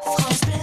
France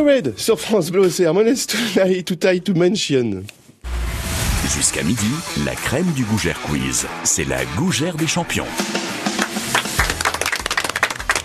Red sur France Bleu, c'est Harmonious Tonight to Tie to Mention. Jusqu'à midi, la crème du Gougère Quiz. C'est la Gougère des champions.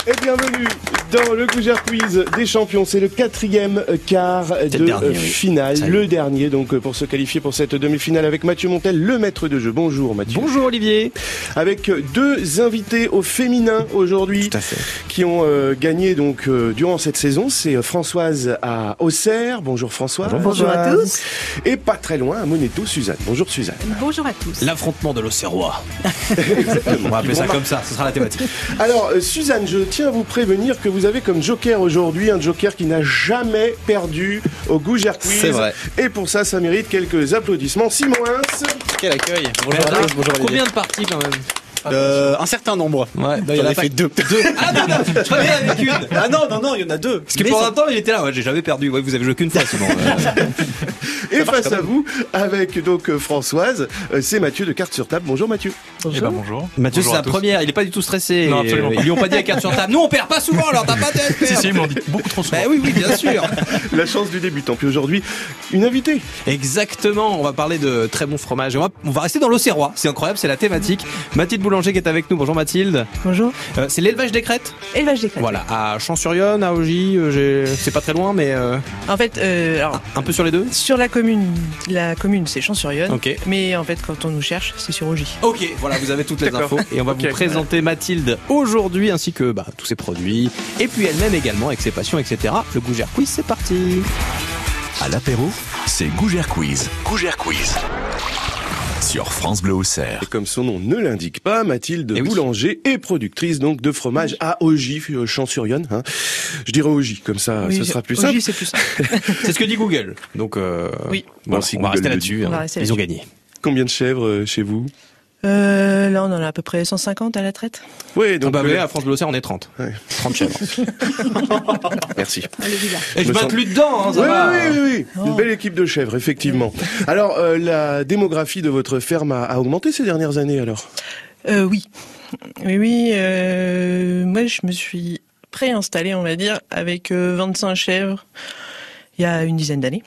Et bienvenue dans le Gougère Quiz des champions. C'est le quatrième quart de le dernier, oui. finale, le dernier donc euh, pour se qualifier pour cette demi-finale avec Mathieu Montel, le maître de jeu. Bonjour Mathieu. Bonjour Olivier. Avec euh, deux invités au féminin aujourd'hui Tout à fait. qui ont euh, gagné donc euh, durant cette saison. C'est Françoise à Auxerre. Bonjour Françoise. Bonjour à tous. Et pas très loin à Moneto, Suzanne. Bonjour Suzanne. Bonjour à tous. L'affrontement de l'Auxerrois. On va appeler ça comme ça, ce sera la thématique. Alors, euh, Suzanne, je tiens à vous prévenir que vous avez comme joker aujourd'hui un joker qui n'a jamais perdu au Gougère Quiz. C'est vrai. Et pour ça, ça mérite quelques applaudissements. Simon Hins, Quel accueil. Bonjour à tous, bonjour Combien de parties quand même? Euh, un certain nombre. Ouais, il y en a fait deux. Ah non, non, je croyais avec une. Ah non, non, non, il y en a deux. Parce que pour un temps, il était là. Ouais, j'ai jamais perdu. Ouais, vous avez joué qu'une fois, sinon. euh, et face à vous, avec donc euh, Françoise, c'est Mathieu de Carte sur Table. Bonjour Mathieu. Eh ben, bonjour. Mathieu, Bonjour c'est la tous. première. Il est pas du tout stressé. Non, absolument pas. Ils lui ont pas dit à carte sur table. Nous, on perd pas souvent, alors t'as pas de Si, si, ils me l'ont dit beaucoup trop souvent. Bah oui, oui, bien sûr. La chance du débutant. Puis aujourd'hui, une invitée. Exactement, on va parler de très bons fromages. Et On va, on va rester dans l'Auxerrois, c'est incroyable, c'est la thématique. Mathilde Boulanger qui est avec nous. Bonjour Mathilde. Bonjour. Euh, c'est l'élevage des crêtes Élevage des crêtes. Voilà, à Champs-sur-Yonne, à Ogy, euh, j'ai- c'est pas très loin, mais euh, En fait, euh, alors, un peu sur les deux. sur la commune, la commune c'est Champs-sur-Yonne. Ok. Mais en fait, quand on nous cherche, c'est sur Ogy. Ok, voilà, vous avez toutes les D'accord. infos. Et on va vous présenter Mathilde aujourd'hui, ainsi que bah, tous ses produits. Et puis elle-même également, avec ses passions, etc. Le Gougère Quiz, c'est parti À l'apéro, c'est Gougère Quiz. Gougère Quiz. Sur France Bleu Auxerre. Et comme son nom ne l'indique pas, Mathilde Eh oui. Boulanger est productrice donc de fromage à Ogy, euh, Champs-sur-Yonne. hein. Je dirais Ogy, comme ça, Oui, ce sera plus simple. C'est plus simple. C'est ce que dit Google. Donc, euh, Oui. voilà, Bon, si on va Google rester là-dessus. dit. On va hein. Ils ont gagné. Combien de chèvres euh, chez vous? Euh, là, on en a à peu près 150 à la traite. Oui, Donc, donc bah, euh, à France Bleu on est 30. Ouais. 30 chèvres. merci. Et je Me m'inclus dedans, hein, ça Oui, va. oui, oui, oui. Une belle équipe de chèvres, effectivement. Alors, euh, la démographie de votre ferme a, a augmenté ces dernières années, alors? Euh, oui. Oui, oui. euh, moi, je me suis préinstallée, on va dire, avec euh, 25 chèvres il y a une dizaine d'années.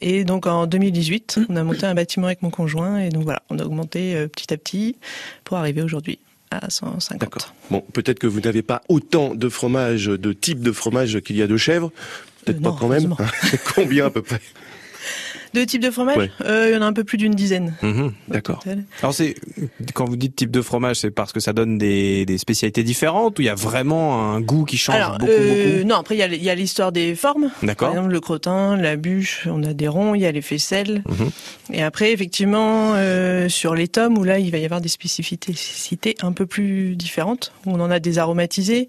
Et donc en 2018, on a monté un bâtiment avec mon conjoint et donc voilà, on a augmenté euh, petit à petit pour arriver aujourd'hui à 150. D'accord. Bon, peut-être que vous n'avez pas autant de fromage, de types de fromage qu'il y a de chèvres. Peut-être Euh, pas non, quand même. heureusement. Combien à peu près? Deux types de fromage Ouais. Euh, Il y en a un peu plus d'une dizaine. Mhm. D'accord. Alors c'est quand vous dites type de fromage, c'est parce que ça donne des, des spécialités différentes ou il y a vraiment un goût qui change Alors, beaucoup euh, beaucoup? non, après il y a- l'histoire des formes. Par D'accord. exemple, le crottin, la bûche, on a des ronds, il y a les faisselles. Mhm. Et après, effectivement, euh, sur les tomes, où là, il va y avoir des spécificités un peu plus différentes. où On en a des aromatisés.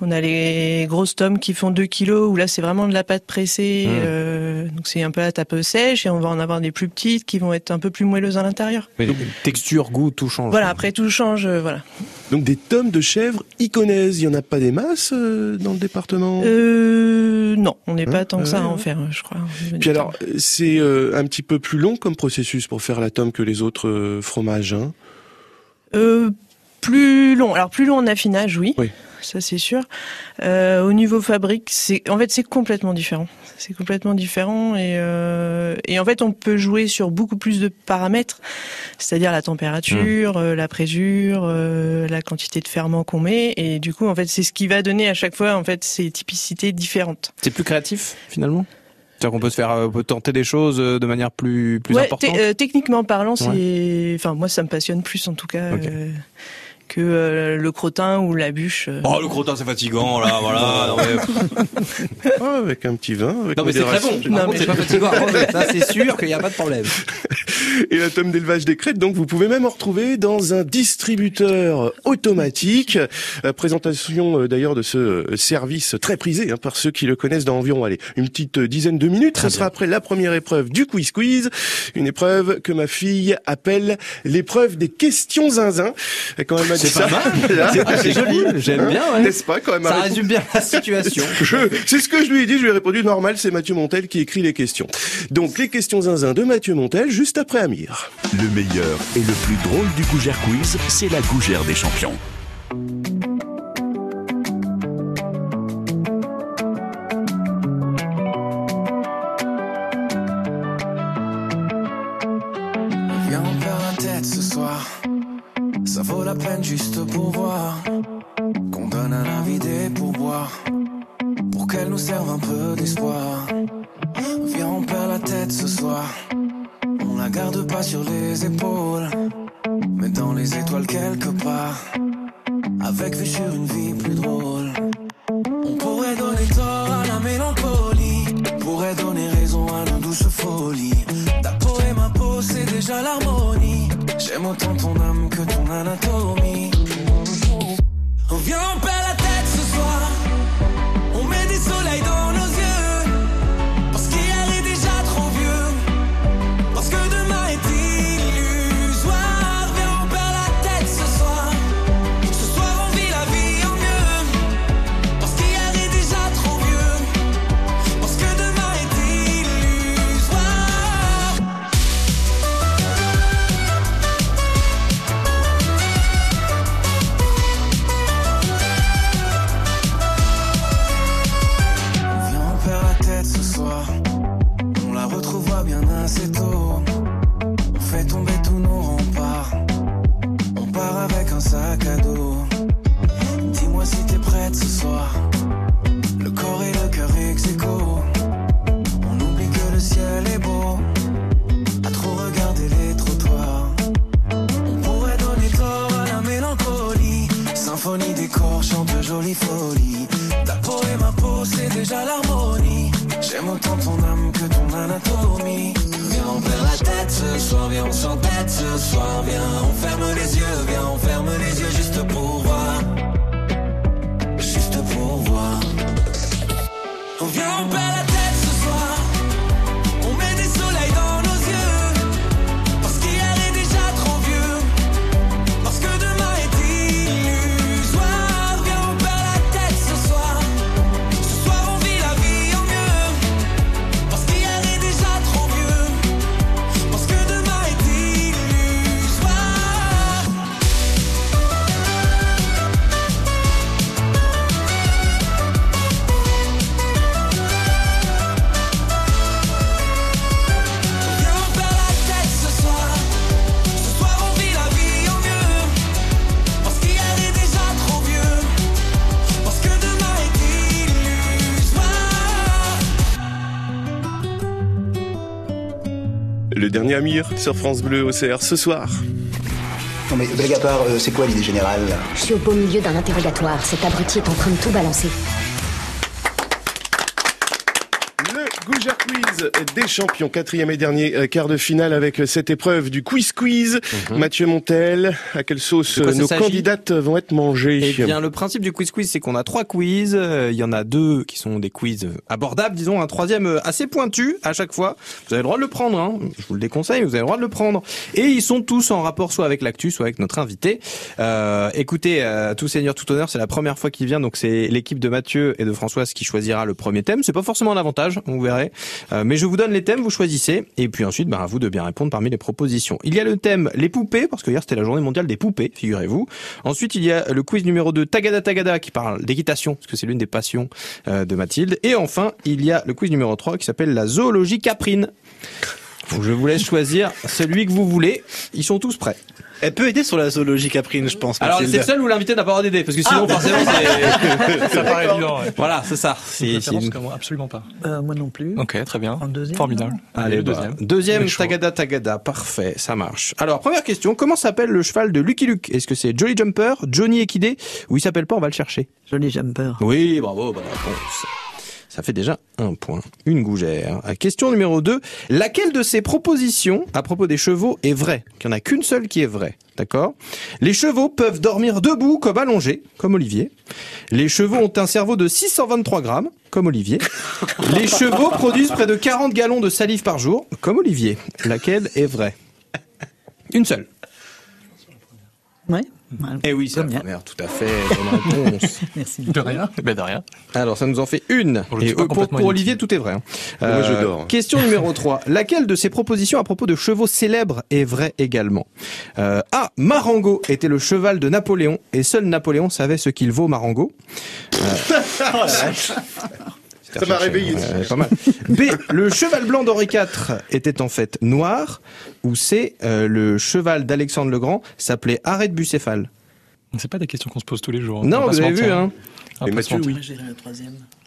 On a les grosses tomes qui font 2 kilos, où là, c'est vraiment de la pâte pressée. Mhm. euh, donc, c'est un peu à tape sèche. Et on va en avoir des plus petites qui vont être un peu plus moelleuses à l'intérieur. Mais donc, texture, goût, tout change. Voilà, après, tout change. euh, voilà. Donc des tomes de chèvres iconaises, il y en a pas des masses euh, dans le département? Euh, non, on n'est Hein pas tant que ça à en faire, je crois. Puis alors, c'est euh, un petit peu plus long comme processus pour faire la tome que les autres euh, fromages. Hein? Euh, plus long. Alors plus long en affinage, oui. Oui. Ça c'est sûr. Euh, au niveau fabrique, c'est en fait c'est complètement différent. C'est complètement différent et euh, et en fait on peut jouer sur beaucoup plus de paramètres, c'est-à-dire la température, euh, la présure, euh, la quantité de ferment qu'on met et du coup en fait c'est ce qui va donner à chaque fois en fait ces typicités différentes. C'est plus créatif finalement? C'est-à-dire qu'on peut se faire, euh, on peut tenter des choses euh, de manière plus plus Ouais, importante? te- euh, techniquement parlant, c'est enfin moi ça me passionne plus en tout cas. Euh, que euh, le crottin ou la bûche. euh. Oh le crottin c'est fatigant là, voilà. Non mais, Ah, avec un petit vin, avec non, mais c'est très bon. Non, contre, mais- c'est pas fatigant. à manger. Ça c'est sûr qu'il n'y a pas de problème. Et la tome d'élevage des crêtes, donc vous pouvez même en retrouver dans un distributeur automatique. Euh, présentation euh, d'ailleurs de ce euh, service très prisé hein, par ceux qui le connaissent dans environ allez, une petite euh, dizaine de minutes. Très Ce sera après la première épreuve du quiz quiz, une épreuve que ma fille appelle l'épreuve des questions zinzin. Et quand elle m'a dit C'est pas ça, mal. là, C'est- joli. J'aime bien. ouais. n'est-ce pas quand même Ça résume bien la situation. c'est ce que je lui ai dit, je lui ai répondu normal, c'est Mathieu Montel qui écrit les questions. Donc les questions zinzin de Mathieu Montel juste après Amir. Le meilleur et le plus drôle du Gougère Quiz, c'est la Gougère des champions. La juste pour voir. Qu'on donne un avis des pourboires. Pour qu'elle nous serve un peu d'espoir. Viens, on perd la tête ce soir. On la garde pas sur les épaules. Mais dans les étoiles quelque part. Avec vue sur une vie plus drôle. On pourrait donner tort à la mélancolie. Pourrait donner raison à nos douces folies. Ta peau et ma peau, c'est déjà l'harmonie. J'aime autant ton âme que ton anatomie. On vient, Le dernier Amir sur France Bleu OCR ce soir. Non mais blague à part, euh, c'est quoi l'idée générale Je suis au beau milieu d'un interrogatoire. Cet abruti est en train de tout balancer. Le Gougère Quiz des champions, quatrième et dernier euh, quart de finale avec euh, cette épreuve du quiz quiz. Mathieu Montel, à quelle sauce quoi euh, nos candidates vont être mangées? Eh bien, le principe du quiz quiz, c'est qu'on a trois quiz. Euh, Il y en a deux qui sont des quiz euh, abordables, disons, un troisième euh, assez pointu à chaque fois. Vous avez le droit de le prendre, hein. je vous le déconseille, vous avez le droit de le prendre. Et ils sont tous en rapport soit avec l'actu, soit avec notre invité. Euh, écoutez, euh, tout seigneur, tout honneur, c'est la première fois qu'il vient, donc c'est l'équipe de Mathieu et de Françoise qui choisira le premier thème. C'est pas forcément un avantage, vous verrez. Euh, mais je vous donne les thèmes, vous choisissez, et puis ensuite, bah, à vous de bien répondre parmi les propositions. Il y a le thème les poupées, parce que hier c'était la journée mondiale des poupées, figurez-vous. Ensuite, il y a le quiz numéro 2, Tagada Tagada, qui parle d'équitation, parce que c'est l'une des passions euh, de Mathilde. Et enfin, il y a le quiz numéro 3 qui s'appelle la zoologie caprine. Je vous laisse choisir celui que vous voulez. Ils sont tous prêts. Elle peut aider sur la zoologie caprine, je pense. Alors, c'est le seul où l'invité n'a pas droit d'aider, parce que sinon, forcément, c'est... Ça paraît évident. ouais. Voilà, c'est ça. C'est, moi, absolument pas. Euh, moi non plus. Ok, très bien. En deuxième, Formidable. Allez, le bah, deuxième. Deuxième. Tagada Tagada, parfait, ça marche. Alors, première question, comment s'appelle le cheval de Lucky Luke? Est-ce que c'est Jolly Jumper, Johnny Equidé, ou il s'appelle pas, on va le chercher? Joli jumper. Oui, bravo, bonne réponse. Ça fait déjà un point, une gougère. Question numéro 2. Laquelle de ces propositions à propos des chevaux est vraie? Il n'y en a qu'une seule qui est vraie, d'accord? Les chevaux peuvent dormir debout comme allongés, comme Olivier. Les chevaux ont un cerveau de 623 grammes, comme Olivier. Les chevaux produisent près de 40 gallons de salive par jour, comme Olivier. Laquelle est vraie? Une seule. Ouais. Eh oui, c'est la Première. première, tout à fait. Réponse. Merci. De rien. Ben de rien. Alors, ça nous en fait une. Et euh, pour, Olivier, tout est vrai. hein. Moi, je dors. Question numéro 3. Laquelle de ces propositions à propos de chevaux célèbres est vraie également euh, A. Marengo était le cheval de Napoléon et seul Napoléon savait ce qu'il vaut Marengo. Ça m'a réveillé. Ouais, pas mal. B. Le cheval blanc d'Henri IV était en fait noir. Ou C. euh, le cheval d'Alexandre le Grand s'appelait arrêt de bucéphale. C'est pas des questions qu'on se pose tous les jours. On Non, vous avez mentir. vu, hein Et Mathieu, mentir. oui.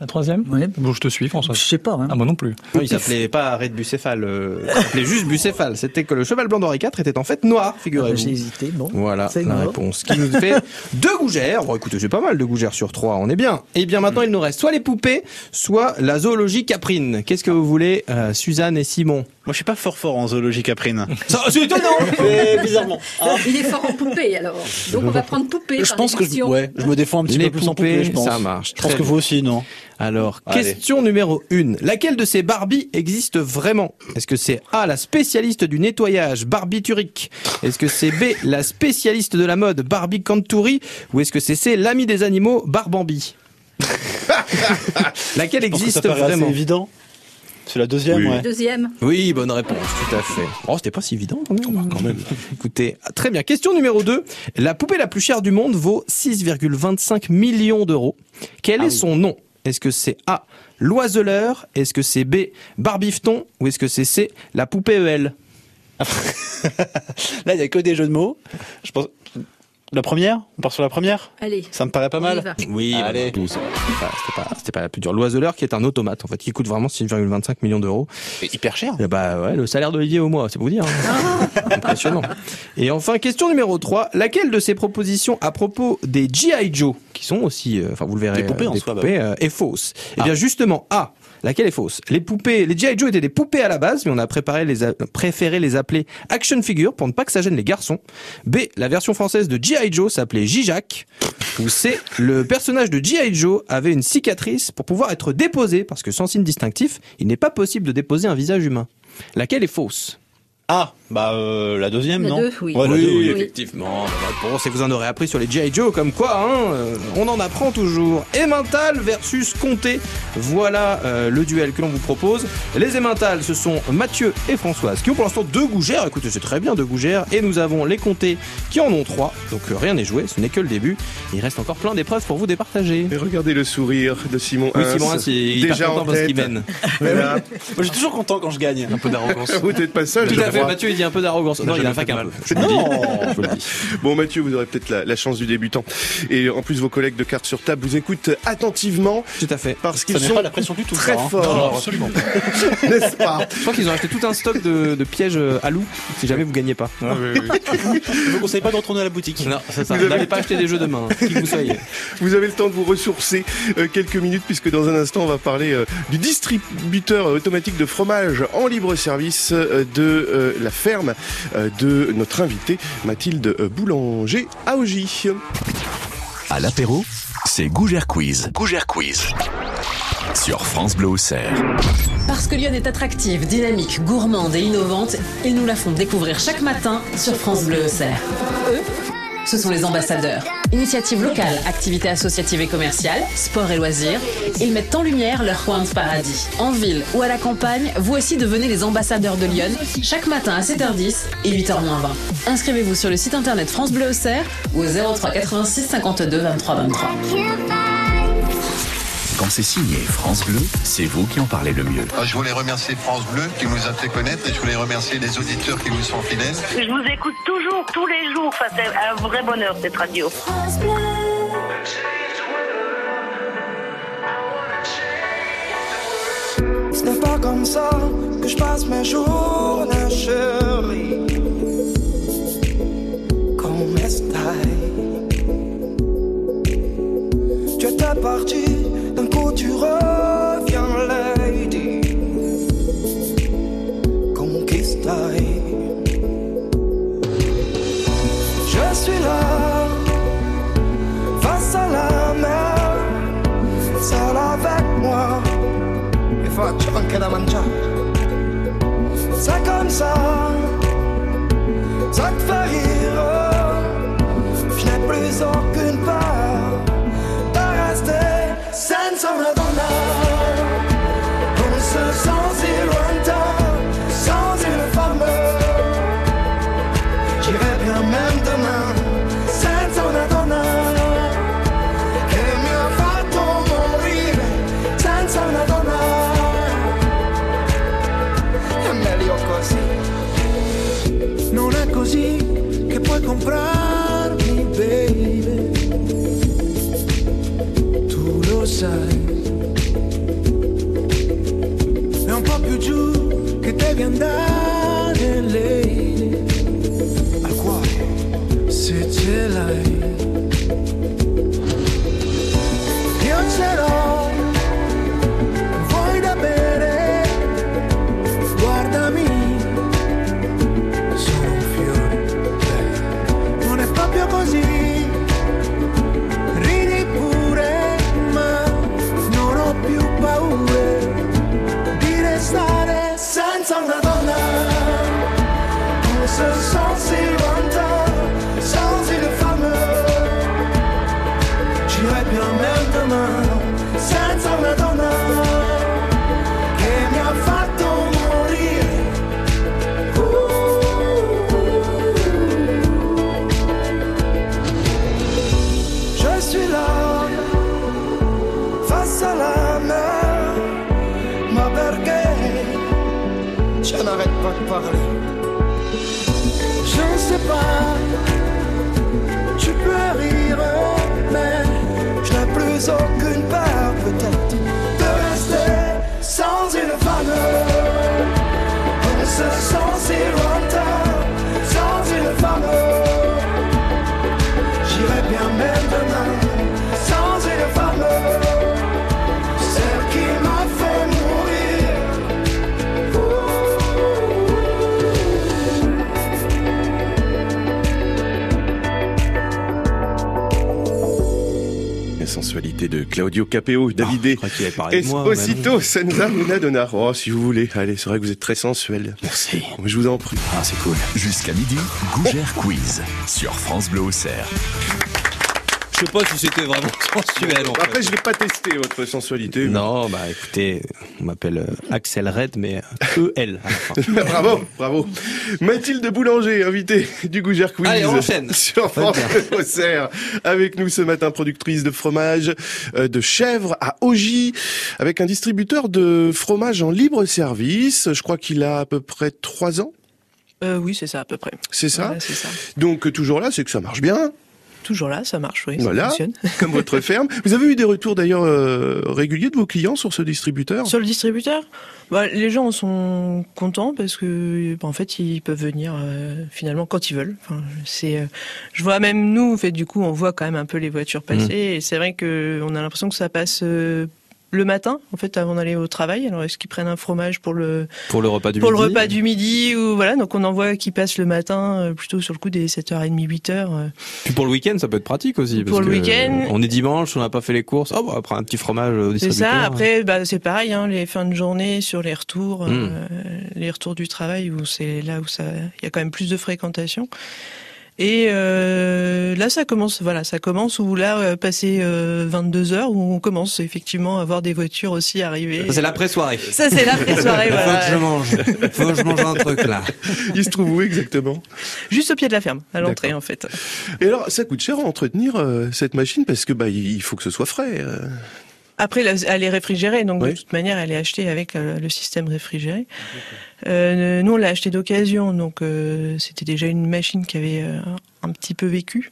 J'ai la troisième. Ouais. Bon, je te suis, François. Je sais pas. Hein. Ah, moi non plus. Non, il s'appelait pas arrêt de bucéphale. euh, il s'appelait juste bucéphale. C'était que le cheval blanc d'Henri IV était en fait noir, J'ai figurez-vous. hésité. Bon. Voilà C'est la réponse. Qui nous fait deux gougères. Bon, écoutez, c'est pas mal de gougères sur trois. On est bien. Et bien maintenant, il nous reste soit les poupées, soit la zoologie caprine. Qu'est-ce que vous voulez, euh, Suzanne et Simon? Moi, je suis pas fort fort en zoologie caprine. C'est étonnant. Mais bizarrement. Ah, Il est fort en poupée alors. Donc on va prendre poupée. je par pense que je, ouais, je me défends un petit Les peu plus en poupées, poupée, je pense. ça marche. Je pense que bien. vous aussi, non? Alors, Allez. question numéro une. Laquelle de ces Barbies existe vraiment? Est-ce que c'est A, la spécialiste du nettoyage, barbiturique? Est-ce que c'est B, la spécialiste de la mode, Barbie Canturi? Ou est-ce que c'est C, l'ami des animaux, Barbambi? Laquelle existe ça vraiment? assez évident. C'est la deuxième, Oui. ouais. Deuxième. Oui, bonne réponse, tout à fait. Oh, c'était pas si évident quand même. quand même. Écoutez, ah, très bien. Question numéro 2. La poupée la plus chère du monde vaut 6,25 millions d'euros. Quel est son nom? Est-ce que c'est A, l'oiseleur? Est-ce que c'est B, barbifton? Ou est-ce que c'est C, la poupée EL Là, il y a que des jeux de mots. Je pense. La première? On part sur la première? Allez. Ça me paraît pas mal. Oui, Allez. réponse. C'était pas, c'était pas- la plus dure. L'oiseleur qui est un automate en fait, qui coûte vraiment 6,25 millions d'euros. C'est hyper cher. Bah ouais, le salaire d'Olivier au mois, c'est pour vous dire. hein. Impressionnant. Et enfin, question numéro 3. Laquelle de ces propositions à propos des G.I. Joe, qui sont aussi, euh, enfin vous le verrez, Des poupées en euh, soi, bah euh, est fausse? Eh bien justement, A. Laquelle est fausse? Les poupées, les G.I. Joe étaient des poupées à la base, mais on a préparé les a- préféré les appeler action figures pour ne pas que ça gêne les garçons. B. La version française de G.I. Joe s'appelait J-Jack. Ou C. Le personnage de G.I. Joe avait une cicatrice pour pouvoir être déposé, parce que sans signe distinctif, il n'est pas possible de déposer un visage humain. Laquelle est fausse? Ah, bah euh, la deuxième, La non deux, oui. Ouais, la oui, deux, oui. effectivement. Réponse, c'est que vous en aurez appris sur les G.I. Joe, comme quoi, hein, euh, on en apprend toujours. Emmental versus Comté. Voilà euh, le duel que l'on vous propose. Les Emmental, ce sont Mathieu et Françoise, qui ont pour l'instant deux gougères. Écoutez, c'est très bien, deux gougères. Et nous avons les Comtés qui en ont trois. Donc euh, rien n'est joué, ce n'est que le début. Il reste encore plein d'épreuves pour vous départager. Et regardez le sourire de Simon Oui, Hins, Simon Hins, il est déjà content en parce qu'il mène. Moi, je suis toujours content quand je gagne. Un peu d'arrogance. Vous n'êtes pas seul, Tout je à fait. Mathieu, il dit un peu d'arrogance. Non, il a un fac un peu. Je vous le dis. Je vous le dis. Bon Mathieu, vous aurez peut-être la, la chance du débutant. Et en plus, vos collègues de cartes sur table vous écoutent attentivement Tout à fait. parce qu'ils n'est sont pas la pression du tout. très hein. forts, absolument. n'est-ce pas? Je crois qu'ils ont acheté tout un stock de, de pièges euh, à loup, si jamais vous gagnez pas. Je vous conseille pas de retourner à la boutique. Non, c'est ça. Avez- N'allez pas acheter des jeux demain, qui que vous soyez. Vous avez le temps de vous ressourcer euh, quelques minutes puisque dans un instant on va parler euh, du distributeur automatique de fromage en libre service euh, de la ferme euh, de notre invitée Mathilde euh, Boulanger à Ogy. À l'apéro, c'est Gougère Quiz. Gougère Quiz. Sur France Bleu Auxerre. Parce que Lyon est attractive, dynamique, gourmande et innovante, ils nous la font découvrir chaque matin sur France Bleu Auxerre. Eux, ce sont les ambassadeurs. Initiatives locales, activités associatives et commerciales, sport et loisirs, ils mettent en lumière leur coin de paradis. En ville ou à la campagne, vous aussi devenez les ambassadeurs de Lyon, chaque matin à 7h10 et 8h20. Inscrivez-vous sur le site internet France Bleu Auxerre ou au 03 86 52 23 23. Quand c'est signé France Bleu, c'est vous qui en parlez le mieux. Ah, Je voulais remercier France Bleu qui nous a fait connaître et je voulais remercier les auditeurs qui nous sont fidèles. Je vous écoute toujours, tous les jours. Enfin, c'est un vrai bonheur, cette radio. Ce n'est pas comme ça que je passe mes journées, chérie. Comme estai. Tu étais parti, tu reviens, lady. Conquistai. Je suis là, face à la mer, seul avec moi e faccio anche da mangiare. C'est comme ça, ça te fait rire. Je n'ai plus aucune debe andar. Je ne sais pas, tu peux rire, mais je n'ai plus aucune sensualité de Claudio Capeo, Davide crois qu'il avait parlé de moi, Esposito, Senza Una Donna. Oh, si vous voulez. Allez, c'est vrai que vous êtes très sensuel. Merci. Je vous en prie. Ah, c'est cool. Jusqu'à midi, Gougère Quiz sur France Bleu Auxerre. Je sais pas si c'était vraiment sensuel. en fait. Après, je vais pas tester votre sensualité. mais- Non, bah écoutez, on m'appelle euh, Axel Red, mais euh, EL à la fin. bravo, bravo. Mathilde Boulanger, invitée du Gougère Quiz. Allez, on enchaîne. Sur France Auxerre. Avec nous ce matin, productrice de fromage euh, de chèvre à Ogy, avec un distributeur de fromage en libre service. Je crois qu'il a à peu près trois ans. Euh, oui, c'est ça à peu près. C'est ça c'est ça. Donc toujours là, c'est que ça marche bien. Toujours là, ça marche, oui, ça Voilà, fonctionne. comme votre ferme. Vous avez eu des retours d'ailleurs euh, réguliers de vos clients sur ce distributeur? Sur le distributeur, bah, les gens sont contents parce que, bah, en fait, ils peuvent venir euh, finalement quand ils veulent. Enfin, c'est, euh, je vois même nous, en fait, du coup, on voit quand même un peu les voitures passer, Mmh. et c'est vrai que on a l'impression que ça passe le matin, en fait, avant d'aller au travail. Alors, est-ce qu'ils prennent un fromage pour le Pour le repas du pour midi. le repas du midi ou voilà donc on en voit qui passent le matin euh, plutôt sur le coup des 7h30 8h euh. Puis pour le week-end, ça peut être pratique aussi. Pour le week-end. On est dimanche, on n'a pas fait les courses. Oh, bah, prend un petit fromage au C'est ça. Après, bah, c'est pareil, hein, les fins de journée sur les retours, Mm. euh, les retours du travail où c'est là où ça, il y a quand même plus de fréquentation. Et euh, là, ça commence, voilà, ça commence où là, euh, passé euh, 22 heures, où on commence effectivement à voir des voitures aussi arriver. Ça, c'est l'après-soirée. Ça, c'est l'après-soirée, Faut voilà. que je mange. Faut que je mange un truc là. Il se trouve où exactement? Juste au pied de la ferme, à l'entrée en fait. Et alors, ça coûte cher à entretenir euh, cette machine? Parce que bah il faut que ce soit frais. Après, elle est réfrigérée, donc Oui. de toute manière, elle est achetée avec euh, le système réfrigéré. Euh, nous, on l'a achetée d'occasion, donc euh, c'était déjà une machine qui avait un petit peu vécu.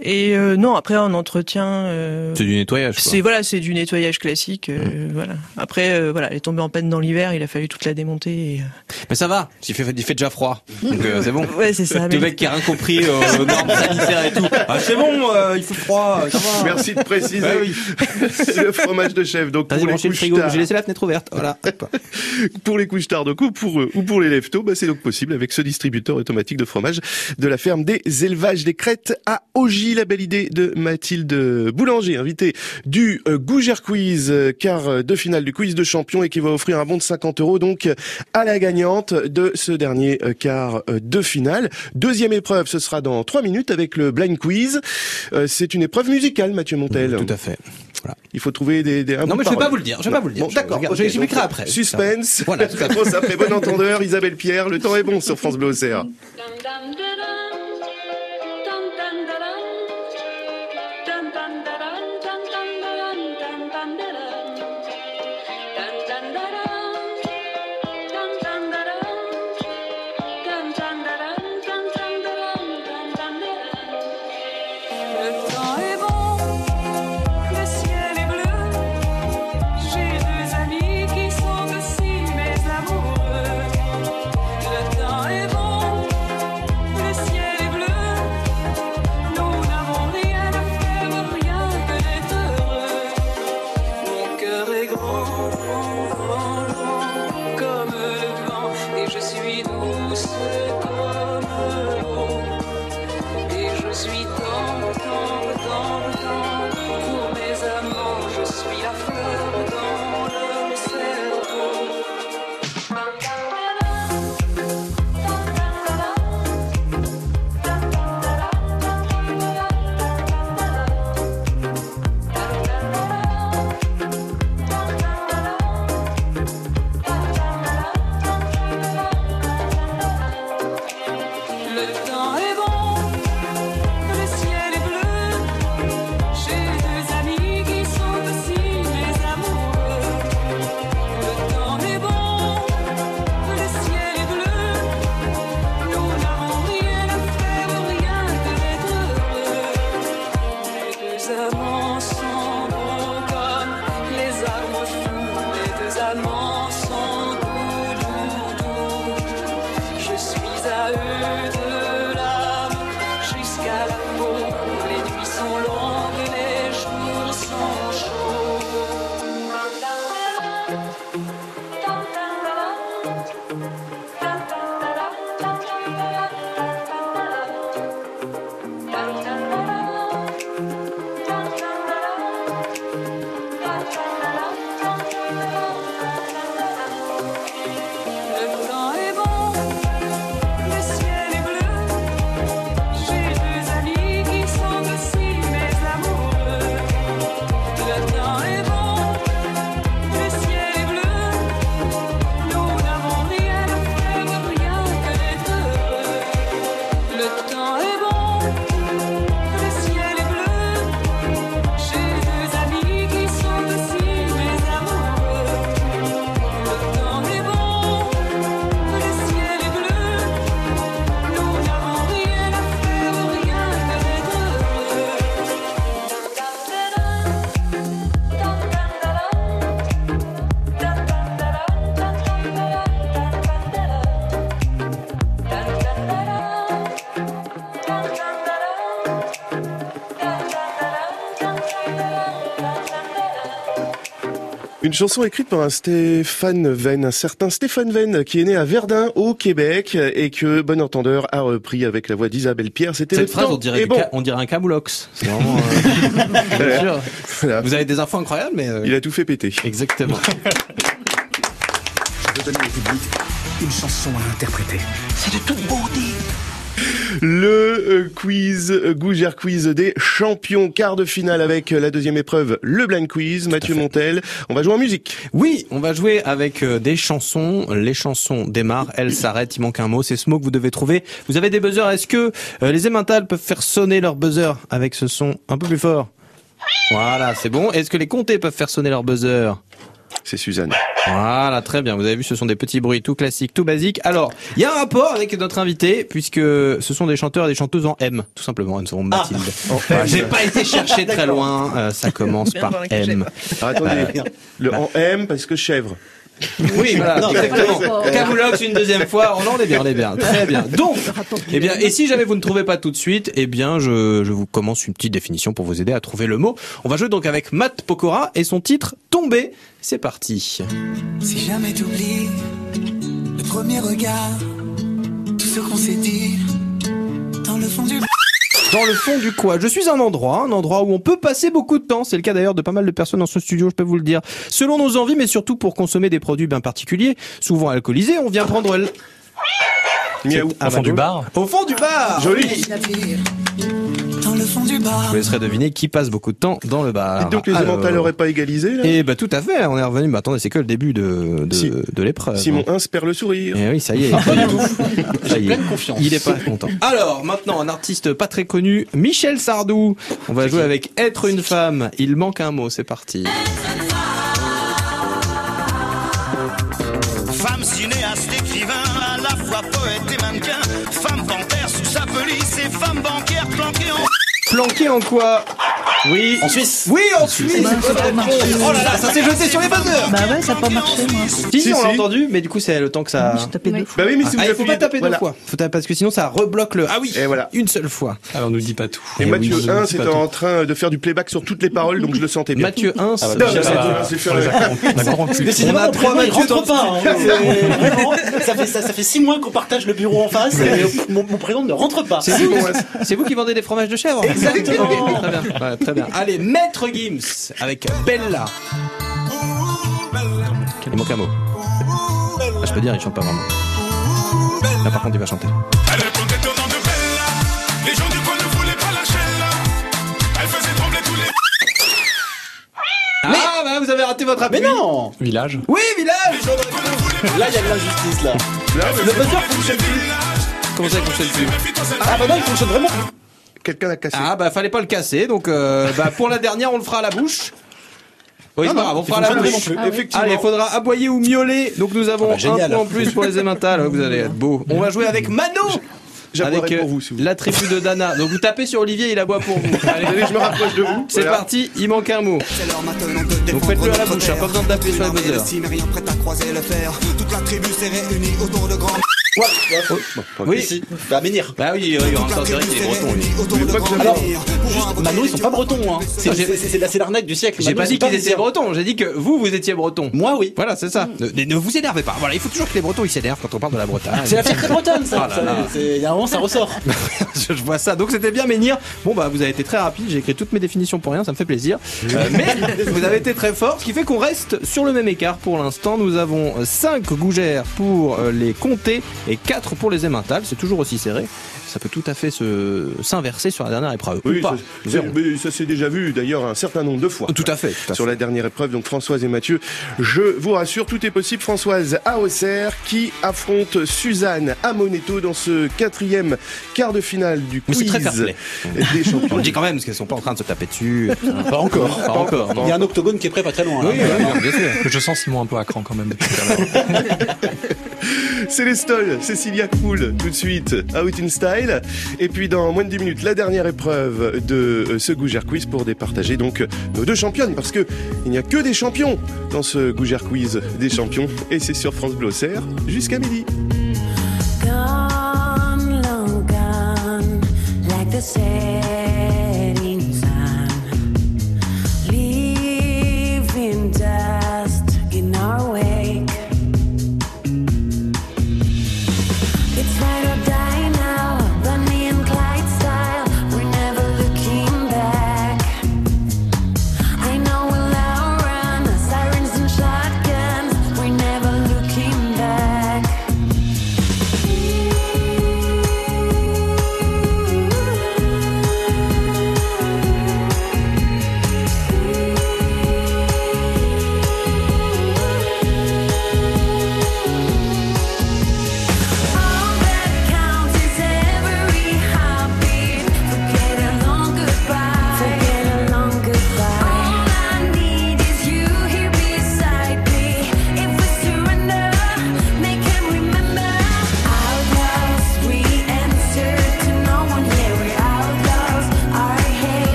Et euh, non, après en entretien, euh, C'est du nettoyage. c'est voilà, c'est du nettoyage classique. euh, Voilà. Après, euh, voilà, elle est tombée en panne dans l'hiver, il a fallu toute la démonter. Et, euh, Mais ça va, il fait, il fait déjà froid. Donc euh, c'est bon. Ouais, c'est ça, Le mec qui a rien compris euh, aux normes sanitaires et tout. Ah, c'est bon, euh, il fait froid. Ça va. Merci de préciser. Oui. le fromage de chef. Donc pour les couches J'ai laissé la fenêtre ouverte. Voilà. Pour les couches tard donc ou pour eux, ou pour les leftos, bah, c'est donc possible avec ce distributeur automatique de fromage de la ferme des élevages des crêtes à Ogy. La belle idée de Mathilde Boulanger, invitée du euh, Gougère Quiz, euh, quart euh, de finale du quiz de champion et qui va offrir un bon de 50 euros donc à la gagnante de ce dernier quart de finale. Deuxième épreuve, ce sera dans trois minutes avec le blind quiz. C'est une épreuve musicale, Mathieu Montel. Tout à fait. Voilà. Il faut trouver des, des un Non, mais je vais pas vous le dire. Je vais pas vous le dire. Bon, d'accord. j'expliquerai après. Suspense. Voilà, tout à fait. Réponse après bon entendeur, Isabelle Pierre. Le temps est bon sur France Bleu Auxerre. Une chanson écrite par un Stéphane Venn, un certain Stéphane Venn, qui est né à Verdun, au Québec, et que Bon Entendeur a repris avec la voix d'Isabelle Pierre. C'était Cette phrase, on dirait, bon. on un camoulox. C'est vraiment, euh, bien sûr. Voilà. Vous avez des infos incroyables, mais. euh, Il a tout fait péter. Exactement. Je veux donner au public une chanson à interpréter. C'est de toute beauté. Le euh, quiz, euh, Gougère Quiz des champions, quart de finale avec euh, la deuxième épreuve, le blind quiz, Mathieu Montel. On va jouer en musique. Oui, on va jouer avec des chansons. Les chansons démarrent, elles s'arrêtent, il manque un mot. C'est ce mot que vous devez trouver. Vous avez des buzzers. Est-ce que les émentales peuvent faire sonner leur buzzer avec ce son un peu plus fort? Voilà, c'est bon. Est-ce que les comtés peuvent faire sonner leur buzzer C'est Suzanne. Voilà, très bien. Vous avez vu, ce sont des petits bruits tout classiques, tout basiques. Alors, il y a un rapport avec notre invité, puisque ce sont des chanteurs et des chanteuses en M, tout simplement. Elles seront Mathilde. Voilà, J'ai pas été chercher très loin. Euh, ça commence Bien par M. Alors, attendez, le en M parce que chèvre. Oui, voilà, Non, exactement. Camoulox une deuxième fois. On est bien, on est bien. Très bien. Donc, eh bien, et si jamais vous ne trouvez pas tout de suite, eh bien, je, je vous commence une petite définition pour vous aider à trouver le mot. On va jouer donc avec Matt Pokora et son titre Tombé. C'est parti. Si jamais t'oublies le premier regard, tout ce qu'on s'est dit dans le fond du Dans le fond du quoi Je suis un endroit, un endroit où on peut passer beaucoup de temps. C'est le cas d'ailleurs de pas mal de personnes dans ce studio, je peux vous le dire. Selon nos envies, mais surtout pour consommer des produits bien particuliers, souvent alcoolisés, on vient prendre à Au fond du bar Au fond du bar Joli. Fond du bar. Je vous laisserai deviner qui passe beaucoup de temps dans le bar. Dites donc les Alors- émentales n'auraient pas égalisé, là Et bah tout à fait, on est revenu. Mais attendez, c'est que le début de, de, Si. de l'épreuve. Simon 1 se perd le sourire. Eh oui, ça y est. pas du tout. Ça y est. pleine confiance. Il est pas content. Alors, maintenant, un artiste pas très connu, Michel Sardou. On va jouer avec Être une femme. Il manque un mot, c'est parti. Femme Planqué en quoi Oui. En Suisse Oui, en Suisse. Bah, pas marché. Oh là là, ça s'est jeté sur les buzzers. Bah ouais, ça n'a pas marché, moi. Si, Si, on l'a si. entendu, mais du coup, c'est le temps que ça. J'ai tapé deux fois. Bah oui, mais si vous Ah, il faut pas taper voilà. deux fois. Faut taper parce que sinon ça rebloque le. Ah oui. Et voilà. Une seule fois. Alors, on nous dit pas tout. Et Eh Mathieu oui, 1, dis c'était en train de faire du playback sur toutes les paroles, donc je le sentais bien. Mathieu 1, Ah bah, c'est- corrompu. Décidément, On a mon trois prénom, il Mathieu rentre dans- pas. ça, fait, ça, ça fait six mois qu'on partage le bureau en face et mon, mon prénom ne rentre pas. C'est vous, c'est vous qui vendez des fromages de chèvre Exactement. Très bien, ouais, très bien. Allez, Maître Gims avec Bella. Il manque un mot. Ah, je peux dire, il chante pas vraiment. Là, par contre, il va chanter. Elle répondait au nom de Bella. Les gens du coin ne voulaient pas lâcher là. Elle faisait trembler tous les. Ah, bah, vous avez raté votre appui. Mais non Village. Oui, village Là, il y a de l'injustice, là. Le buzzer fonctionne plus. Comment ça, il fonctionne plus Ah bah non, il fonctionne vraiment plus. Quelqu'un l'a cassé. Ah, bah, fallait pas le casser, donc, euh, bah, pour la dernière, on le fera à la bouche. Oui, c'est Non, pas grave, non, on fera à la bouche. Effectivement. Allez, il faudra aboyer ou miauler. Donc nous avons Ah bah, génial. un point en plus pour les émentales. Vous allez être beau. On va jouer avec Mano. Avec pour euh, vous, si vous la tribu de Dana. Donc vous tapez sur Olivier, il aboie pour vous. Allez, Allez, je me rapproche de vous. c'est Voilà. parti, il manque un mot. Donc faites-le à la bouche, hein, pas besoin d'appuyer sur le buzzer. rien prêt à croiser le fer. Toute la tribu s'est réunie autour de grands. Ouais, ouais. Oui. Si. Bah, Menhir. Bah oui, oui, en même temps, c'est vrai qu'il est breton, lui. Pas que Alors, juste, Mano, ils sont pas bretons, hein. C'est l'arnaque du siècle. J'ai pas dit qu'ils étaient bretons. j'ai dit que vous, vous étiez breton. Moi, oui. Voilà, c'est ça. Ne, ne vous énervez pas. Voilà, il faut toujours que les bretons ils s'énervent quand on parle de la Bretagne. C'est la fierté bretonne, ça. Ah Il y a un moment, ça ressort. je je vois ça. Donc c'était bien Menhir. Bon bah vous avez été très rapide, j'ai écrit toutes mes définitions pour rien, ça me fait plaisir. Euh, mais vous avez été très fort, ce qui fait qu'on reste sur le même écart pour l'instant. Nous avons 5 gougères pour euh, les comtés et 4 pour les émentales. C'est toujours aussi serré. Ça peut tout à fait se s'inverser sur la dernière épreuve. Oui, Ou pas. ça, s'est déjà vu d'ailleurs un certain nombre de fois. Tout à fait. tout à Sur fait. la dernière épreuve, donc Françoise et Mathieu, je vous rassure, tout est possible. Françoise à Auxerre qui affronte Suzanne à Moneto dans ce quatrième quart de finale du quiz très des champions. On le dit quand même parce qu'elles sont pas en train de se taper dessus. Pas encore. Pas encore. Il y a un octogone qui est prêt pas très loin. Oui, oui, bien sûr. Je sens Simon un peu à cran quand même Stoll, Cécilia Cool, tout de suite, Out in Style. Et puis dans moins de 10 minutes, la dernière épreuve de euh, ce Gougère Quiz pour départager donc nos deux championnes. Parce que il n'y a que des champions dans ce Gougère Quiz des champions. Et c'est sur France Bleu jusqu'à midi.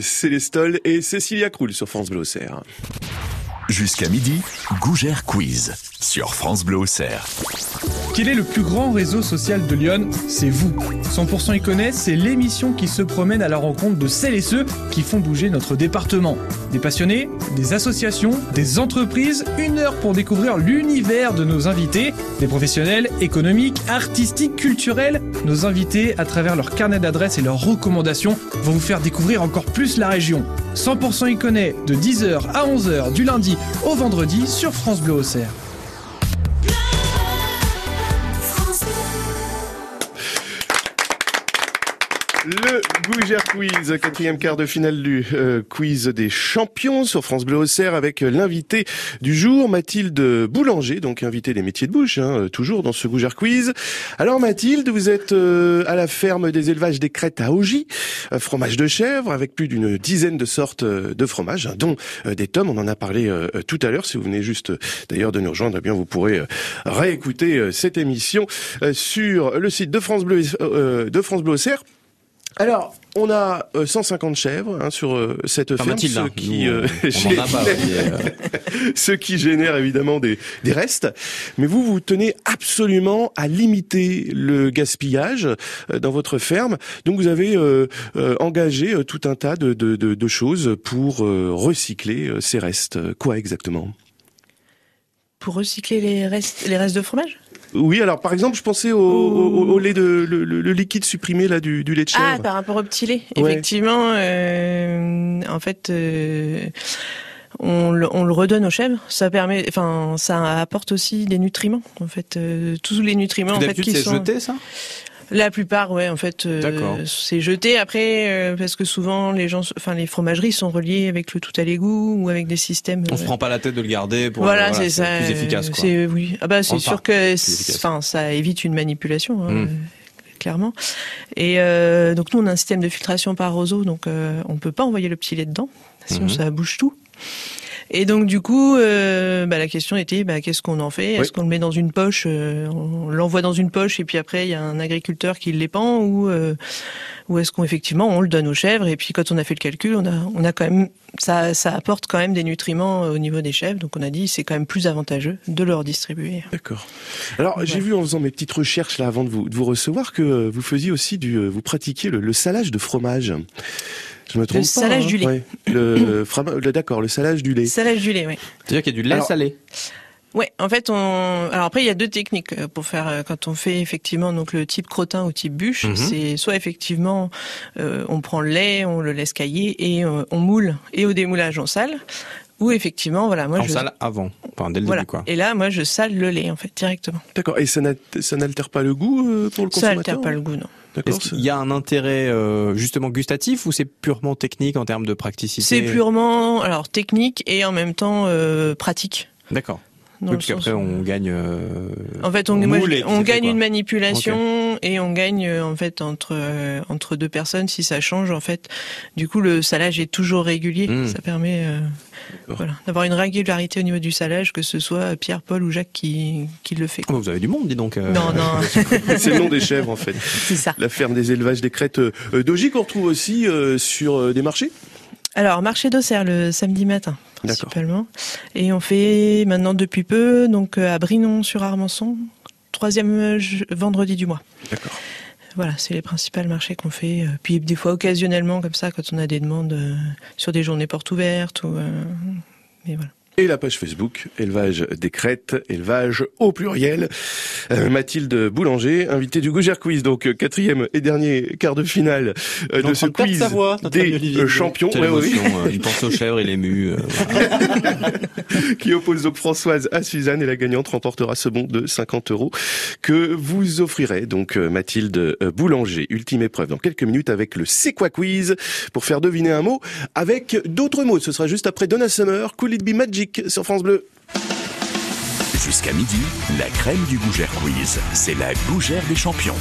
Célestol et Cécilia Krull sur France Bleu Auxerre. Jusqu'à midi, Gougère Quiz sur France Bleu Auxerre. Quel est le plus grand réseau social de Lyon C'est vous. 100% y connaît, c'est l'émission qui se promène à la rencontre de celles et ceux qui font bouger notre département. Des passionnés, des associations, des entreprises, une heure pour découvrir l'univers de nos invités, des professionnels économiques, artistiques, culturels. Nos invités, à travers leur carnet d'adresses et leurs recommandations, vont vous faire découvrir encore plus la région. 100% y connaît de 10h à 11h du lundi au vendredi sur France Bleu Auxerre. Le Gougère Quiz, quatrième quart de finale du euh, quiz des champions sur France Bleu Auxerre avec l'invité du jour, Mathilde Boulanger, donc invitée des métiers de bouche, hein, toujours dans ce Gougère Quiz. Alors Mathilde, vous êtes euh, à la ferme des élevages des crêtes à Augy, euh, fromage de chèvre avec plus d'une dizaine de sortes euh, de fromages, hein, dont des tomes, on en a parlé tout à l'heure, si vous venez juste d'ailleurs de nous rejoindre, eh bien vous pourrez réécouter cette émission sur le site de France Bleu, de France Bleu Auxerre. Alors, on a euh, 150 chèvres hein, sur euh, cette Enfin, ferme, Mathilde, ce qui, euh, pas, ce génère évidemment des, des restes. Mais vous, vous tenez absolument à limiter le gaspillage euh, dans votre ferme. Donc, vous avez euh, euh, engagé euh, tout un tas de, de, de, de choses pour euh, recycler euh, ces restes. Quoi exactement? Pour recycler les restes, les restes de fromage? Oui, alors par exemple, je pensais au, au, au lait de le, le- le liquide supprimé là du, du lait de chèvre. Ah, par rapport au petit lait. Ouais. Effectivement, euh, en fait, euh, on, le, on le redonne aux chèvres. Ça permet, enfin, ça apporte aussi des nutriments. En fait, euh, tous les nutriments en fait D'habitude, qui c'est sont. jeté, ça? La plupart, ouais, en fait, euh, D'accord. c'est jeté. Après, euh, parce que souvent les gens, enfin, les fromageries sont reliées avec le tout à l'égout ou avec des systèmes. On se euh, prend pas la tête de le garder pour voilà, euh, c'est ça. plus efficace. Quoi. C'est oui. Ah bah c'est sûr que, enfin, ça évite une manipulation. hein, Mm. euh, clairement. Et euh, donc nous on a un système de filtration par roseau, donc euh, on peut pas envoyer le petit lait dedans, sinon Mhm. ça bouge tout. Et donc du coup, euh, bah, la question était, bah, qu'est-ce qu'on en fait? Est-ce Oui. qu'on le met dans une poche euh, On l'envoie dans une poche et puis après il y a un agriculteur qui l'épand ou euh, ou est-ce qu'on effectivement on le donne aux chèvres et puis quand on a fait le calcul, on a on a quand même ça ça apporte quand même des nutriments au niveau des chèvres, donc on a dit c'est quand même plus avantageux de leur distribuer. D'accord. Alors, j'ai vu en faisant mes petites recherches là avant de vous, de vous recevoir que euh, vous faisiez aussi du, euh, vous pratiquiez le, le salage de fromage. Je me trompe pas. salage hein du lait. Ouais. Le, le- d'accord, le salage du lait. Salage du lait, oui. C'est-à-dire qu'il y a du lait Alors- salé. Ouais, en fait, on. Alors après, il y a deux techniques euh, pour faire euh, quand on fait effectivement donc le type crottin ou type bûche. Mhm. C'est soit effectivement euh, on prend le lait, on le laisse cailler et euh, on moule et au démoulage on sale. Ou effectivement, voilà, moi en je. salle avant, enfin dès le Voilà. début quoi. Et là, moi, je sale le lait en fait directement. D'accord. Et ça n'a- ça n'altère pas le goût euh, pour le Ça consommateur altère pas le goût, non. D'accord. Est-ce qu'il y a un intérêt euh, justement gustatif ou c'est purement technique en termes de praticité C'est purement alors technique et en même temps euh, pratique. D'accord. Oui, parce qu'après on gagne. euh, En fait, on, moule gagne une manipulation et on gagne euh, en fait entre euh, entre deux personnes si ça change en fait. Du coup, le salage est toujours régulier. Mm. Ça permet euh, voilà d'avoir une régularité au niveau du salage, que ce soit Pierre, Paul ou Jacques qui qui le fait. Oh, vous avez du monde, dis donc. euh. Non, non. C'est le nom des chèvres en fait. C'est ça. La ferme des élevages des crêtes d'Ogy qu'on retrouve aussi euh, sur des marchés? Alors, marché d'Auxerre le samedi matin, principalement. Et on fait maintenant depuis peu, donc à Brinon-sur-Armançon, troisième euh, vendredi du mois. D'accord. Voilà, c'est les principaux marchés qu'on fait. euh, Puis des fois, occasionnellement, comme ça, quand on a des demandes euh, sur des journées portes ouvertes. Ou, mais voilà. Et la page Facebook, élevage des crêtes, élevage au pluriel. Euh, Mathilde Boulanger, invitée du Gougère Quiz, donc quatrième et dernier quart de finale euh, Il est de ce de quiz voix, ami des Olivier. euh, champions. Ouais, euh, il pense aux chèvres et les mus. euh, voilà. qui oppose donc Françoise à Suzanne et la gagnante remportera ce bon de 50 euros que vous offrirez donc Mathilde Boulanger. Ultime épreuve dans quelques minutes avec le C'est quoi quiz pour faire deviner un mot avec d'autres mots. Ce sera juste après Donna Summer, Cool It Be Magic? Sur France Bleu. Jusqu'à midi, la crème du Gougère Quiz. C'est la Gougère des champions.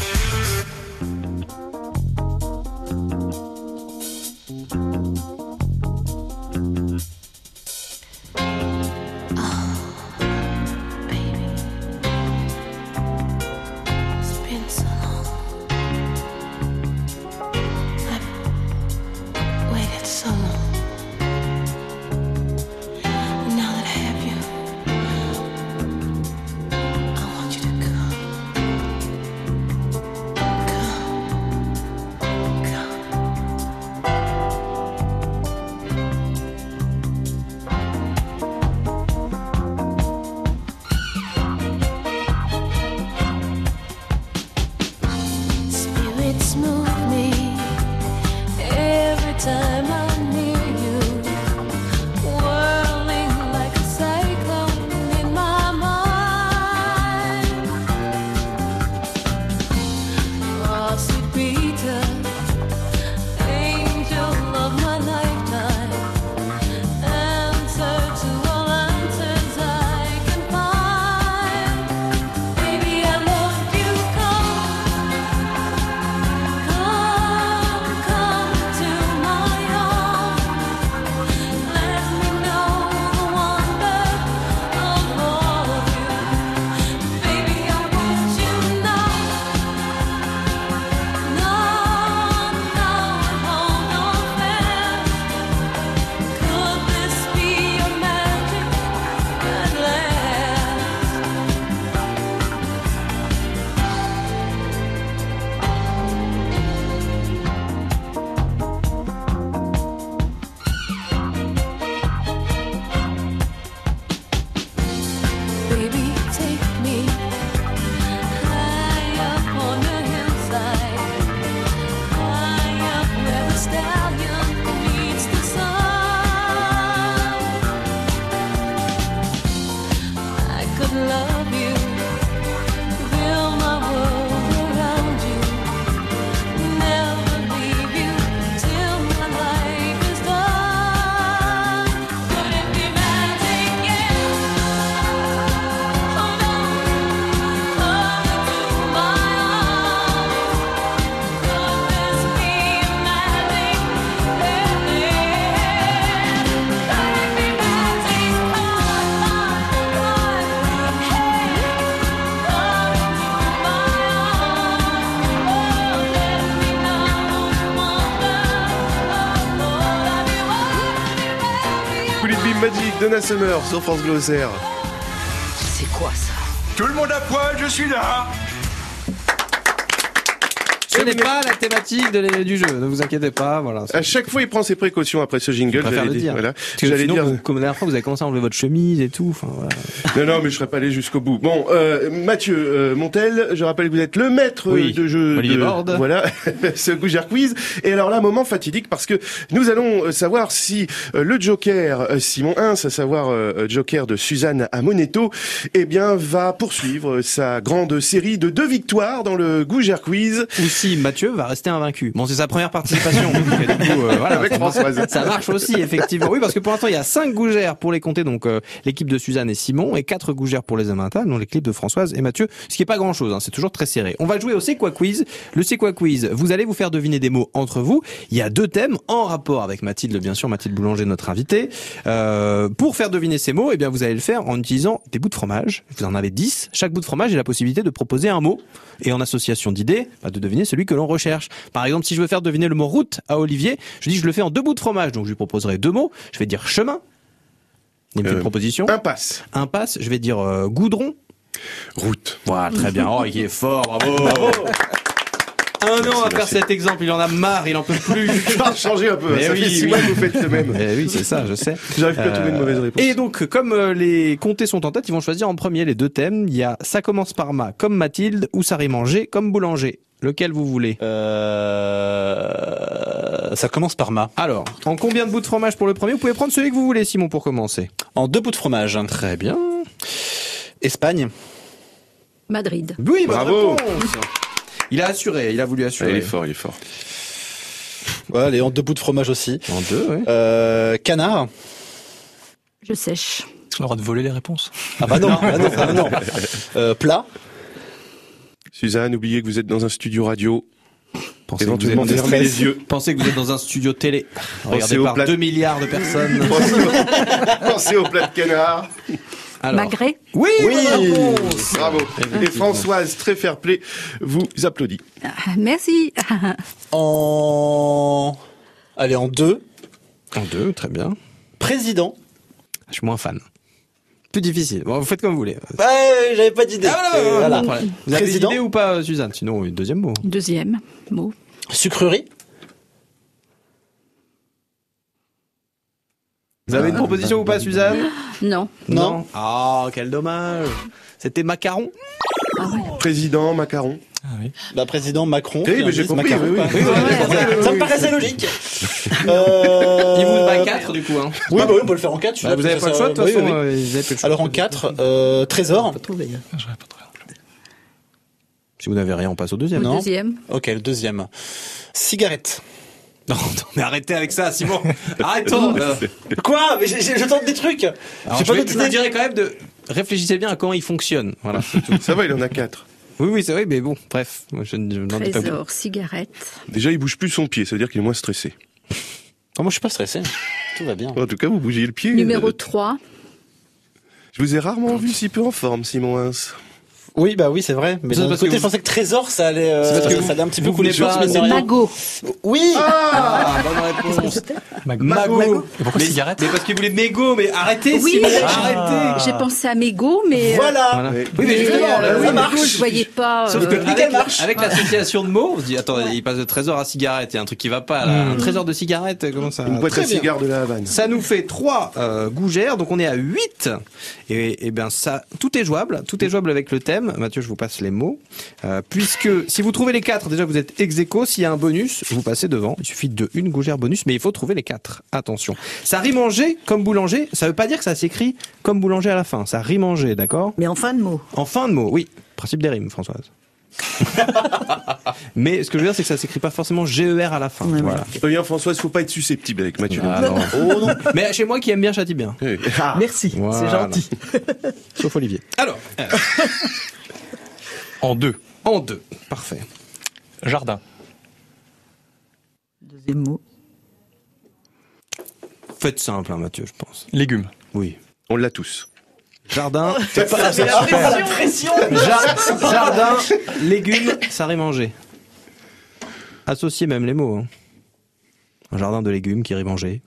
Donna Summer sur France Bleu. C'est quoi ça? Tout le monde à poil, je suis là Ce n'est pas la thématique de du jeu, ne vous inquiétez pas. Voilà. À chaque fois, il prend ses précautions après ce jingle. J'allais le dire. Voilà. J'allais dire. vous- comme la dernière fois, vous avez commencé à enlever votre chemise et tout. Enfin, voilà. Non, non, mais je serais pas allé jusqu'au bout. Bon, euh, Mathieu euh, Montel, je rappelle que vous êtes le maître Oui. euh, de jeu Olivier de Borde. voilà ce Gougère Quiz. Et alors là, moment fatidique parce que nous allons euh, savoir si le Joker Simon Hins, à savoir euh, Joker de Suzanne Amonetto, eh bien va poursuivre sa grande série de deux victoires dans le Gougère Quiz. Ou si Mathieu va rester invaincu. Bon, c'est sa première participation. donc, du coup, euh, voilà, Avec ça- Françoise. Ça marche aussi, effectivement. Oui, parce que pour l'instant, il y a cinq gougères pour les compter, donc euh, l'équipe de Suzanne et Simon, et quatre gougères pour les Amantas, donc l'équipe de Françoise et Mathieu, ce qui est pas grand-chose, hein, c'est toujours très serré. On va jouer au C'est quoi quiz. Le C'est quoi quiz, vous allez vous faire deviner des mots entre vous. Il y a deux thèmes en rapport avec Mathilde, bien sûr, Mathilde Boulanger, notre invitée. Euh, pour faire deviner ces mots, eh bien, vous allez le faire en utilisant des bouts de fromage. Vous en avez 10. Chaque bout de fromage a la possibilité de proposer un mot. Et en association d'idées, bah, de deviner celui que l'on recherche. Par exemple, si je veux faire deviner le mot route à Olivier, je dis je le fais en deux bouts de fromage. Donc je lui proposerai deux mots. Je vais dire chemin. Il me fait une Euh, proposition. Impasse. Impasse. Je vais dire euh, goudron. Route. Voilà, très bien. Oh, il est fort, bravo. Un an à faire cet exemple, il en a marre, il en peut plus. Je vais changer un peu. Mais ça oui, fait six oui. mois que vous faites le même. Eh oui, c'est ça, je sais. J'arrive plus à trouver de mauvaises réponses. Et donc, comme euh, les comtés sont en tête, ils vont choisir en premier les deux thèmes. Il y a ça commence par ma comme Mathilde ou ça rime G comme boulanger. Lequel vous voulez? Euh... Ça commence par ma. Alors, en combien de bouts de fromage pour le premier? Vous pouvez prendre celui que vous voulez, Simon, pour commencer. En deux bouts de fromage. Très bien. Espagne. Madrid. Oui, bonne Bravo. Il a assuré, il a voulu assurer. il est fort, il est fort. Ouais, allez, en deux bouts de fromage aussi. En deux, oui. Euh, canard. Je sèche. Est-ce qu'on a le droit de voler les réponses Ah bah non, ah non, ah non. Euh, plat. Suzanne, oubliez que vous êtes dans un studio radio. Pensez Éventuellement, que vous êtes- les yeux. Pensez que vous êtes dans un studio télé, regardé au par plat- 2 milliards de personnes. Pensez au- Pensez au plat de canard. Alors, Magret. oui, Oui. bonne réponse. Bravo. Et Françoise, très fair play, vous applaudit. Ah, Merci. En... Allez, en deux. En deux, très bien. Président. Je suis moins fan. Plus difficile. Bon, vous faites comme vous voulez. Ouais, j'avais pas d'idée. Ah, voilà, Euh, voilà. Vous avez des Président. idées ou pas, Suzanne? Sinon, deuxième mot. Deuxième mot. Sucrerie. Vous avez une proposition ou pas, Suzanne Non. Non. Ah, quel dommage. C'était macaron. Ah ouais. Président, macaron. Bah, président Macron. Oui, mais j'ai compris, oui, oui. Oui, oui, oui, oui, oui, Ça oui. me paraissait logique. Euh... Il vous bat 4 du coup. Hein. Oui, bah oui, on peut le faire en 4. Bah, vous avez pas le choix, de toute façon, euh, vous avez plus le choix. Alors en 4, euh, Trésor. Si vous n'avez rien, on passe au deuxième. Non. Deuxième. Ok, le deuxième. Cigarette. Non, non, mais arrêtez avec ça, Simon. Arrêtons. Euh, Quoi Mais je tente des trucs. Alors, je, pas vais- je vous dirais quand même de réfléchissez bien à comment il fonctionne. Voilà. tout. Ça va, il en a quatre. Oui, oui, c'est vrai, mais bon, bref, moi, je, ne- dis pas. Trésor, cigarette. Déjà, il bouge plus son pied, ça veut dire qu'il est moins stressé. moi, je suis pas stressé. Tout va bien. En tout cas, vous bougez le pied. Numéro Euh, 3. Je vous ai rarement vu si peu en forme, Simon Hins. Oui, bah oui, c'est vrai. Mais d'un côté, que je pensais que Trésor, ça allait, euh, C'est parce que ça vous- allait un petit peu vous couler voulez pas- mais rien. Magot. Oui. Ah, bonne réponse. Mago. Et pourquoi mais, cigarette Mais parce qu'il voulait mégot, mais arrêtez, Oui, arrêtez. J'ai pensé à mégot, mais. euh, Voilà. Voilà. Oui. Mais mais, justement, euh, oui, ça mais marche. Je voyais pas. Sauf euh, que Nickel avec, marche. avec l'association de mots, on se dit attends, il passe de trésor à cigarette, il y a un truc qui va pas là. Un trésor de cigarette, comment ça Une boîte à cigares de la Havane. Ça nous fait 3 gougères, donc on est à 8. Et, et bien ça, tout est jouable, tout est jouable avec le thème. Mathieu, je vous passe les mots. Euh, puisque si vous trouvez les 4, déjà vous êtes ex aequo. S'il y a un bonus, vous passez devant. Il suffit de une gougère bonus, mais il faut trouver les 4. Attention. Ça rime en G comme boulanger. Ça veut pas dire que ça s'écrit comme boulanger à la fin. Ça rime en G, d'accord? Mais en fin de mot. En fin de mot, oui. Principe des rimes, Françoise. mais ce que je veux dire, c'est que ça s'écrit pas forcément GER à la fin. voilà. Très bien, Françoise, faut pas être susceptible avec Mathieu. Ah, non. Oh non. Mais chez moi qui aime bien châtie bien. Oui. Ah. Merci, Voilà. c'est gentil. Sauf Olivier. Alors, euh, En deux. en deux. Parfait. Jardin. Deuxième mot. Faites simple, hein, Mathieu, je pense. Légumes. Oui. On l'a tous. Jardin. C'est pas c'est pas la pression. Jar- jardin, légumes, ça rime en G. Associez même les mots. hein. Un jardin de légumes qui rime G.